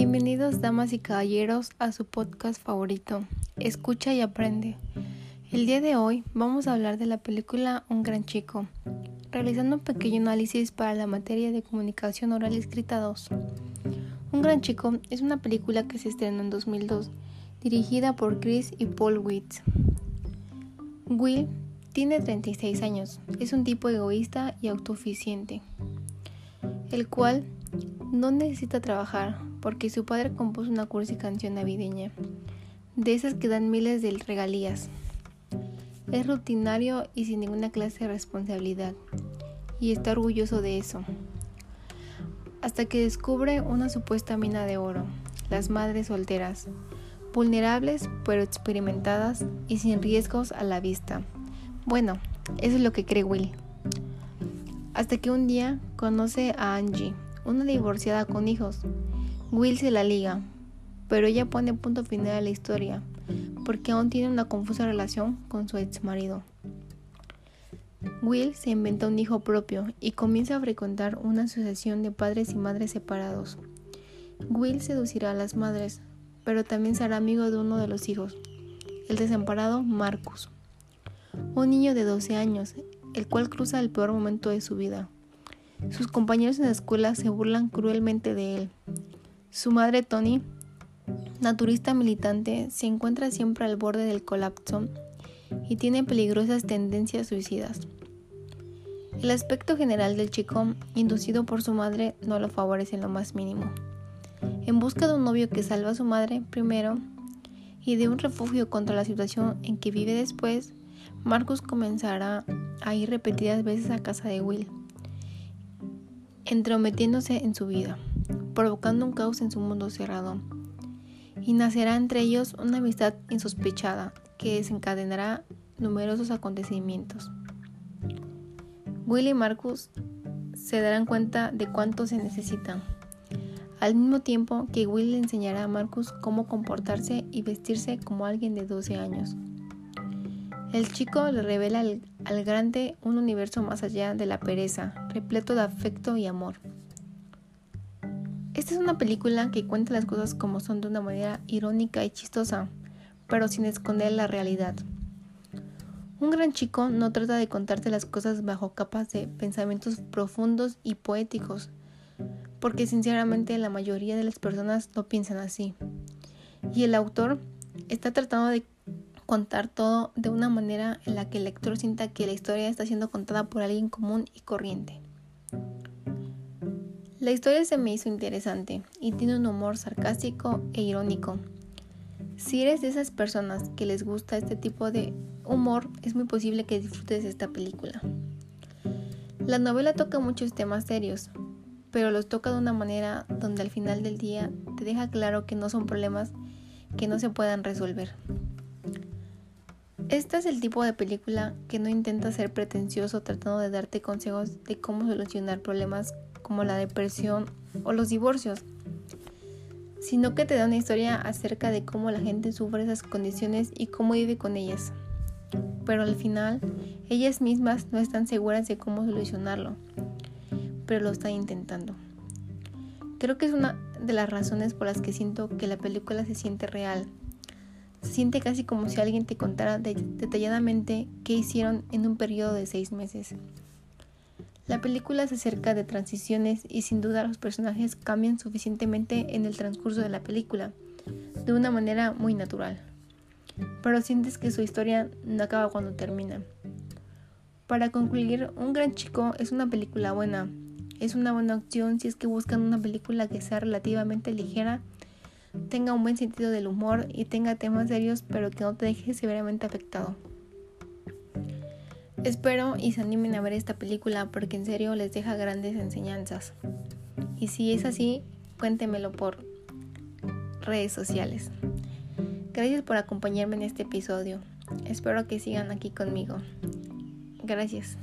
Bienvenidos damas y caballeros a su podcast favorito, Escucha y Aprende. El día de hoy vamos a hablar de la película Un gran chico, realizando un pequeño análisis para la materia de comunicación oral escrita 2. Un gran chico es una película que se estrenó en 2002, dirigida por Chris y Paul Witz. Will tiene 36 años, es un tipo egoísta y autoeficiente, el cual no necesita trabajar porque su padre compuso una cursi canción navideña, de esas que dan miles de regalías. Es rutinario y sin ninguna clase de responsabilidad, y está orgulloso de eso. Hasta que descubre una supuesta mina de oro, las madres solteras, vulnerables pero experimentadas y sin riesgos a la vista. Bueno, eso es lo que cree Will. Hasta que un día conoce a Angie, una divorciada con hijos. Will se la liga, pero ella pone punto final a la historia, porque aún tiene una confusa relación con su ex marido. Will se inventa un hijo propio y comienza a frecuentar una asociación de padres y madres separados. Will seducirá a las madres, pero también será amigo de uno de los hijos, el desamparado Marcus, un niño de 12 años, el cual cruza el peor momento de su vida. Sus compañeros en la escuela se burlan cruelmente de él. Su madre, Tony, naturista militante, se encuentra siempre al borde del colapso y tiene peligrosas tendencias suicidas. El aspecto general del chico, inducido por su madre, no lo favorece en lo más mínimo. En busca de un novio que salva a su madre primero y de un refugio contra la situación en que vive después, Marcus comenzará a ir repetidas veces a casa de Will entrometiéndose en su vida, provocando un caos en su mundo cerrado. Y nacerá entre ellos una amistad insospechada que desencadenará numerosos acontecimientos. Will y Marcus se darán cuenta de cuánto se necesitan, al mismo tiempo que Will le enseñará a Marcus cómo comportarse y vestirse como alguien de 12 años. El chico le revela al, grande un universo más allá de la pereza, repleto de afecto y amor. Esta es una película que cuenta las cosas como son de una manera irónica y chistosa, pero sin esconder la realidad. Un gran chico no trata de contarte las cosas bajo capas de pensamientos profundos y poéticos, porque sinceramente la mayoría de las personas no piensan así. Y el autor está tratando de contar todo de una manera en la que el lector sienta que la historia está siendo contada por alguien común y corriente. La historia se me hizo interesante y tiene un humor sarcástico e irónico. Si eres de esas personas que les gusta este tipo de humor, es muy posible que disfrutes esta película. La novela toca muchos temas serios, pero los toca de una manera donde al final del día te deja claro que no son problemas que no se puedan resolver. Este es el tipo de película que no intenta ser pretencioso tratando de darte consejos de cómo solucionar problemas como la depresión o los divorcios, sino que te da una historia acerca de cómo la gente sufre esas condiciones y cómo vive con ellas. Pero al final, ellas mismas no están seguras de cómo solucionarlo, pero lo están intentando. Creo que es una de las razones por las que siento que la película se siente real se siente casi como si alguien te contara detalladamente qué hicieron en un periodo de seis meses. La película se acerca de transiciones y sin duda los personajes cambian suficientemente en el transcurso de la película, de una manera muy natural. Pero sientes que su historia no acaba cuando termina. Para concluir, Un gran chico es una película buena. Es una buena opción si es que buscan una película que sea relativamente ligera tenga un buen sentido del humor y tenga temas serios pero que no te deje severamente afectado. Espero y se animen a ver esta película porque en serio les deja grandes enseñanzas. Y si es así, cuéntemelo por redes sociales. Gracias por acompañarme en este episodio. Espero que sigan aquí conmigo. Gracias.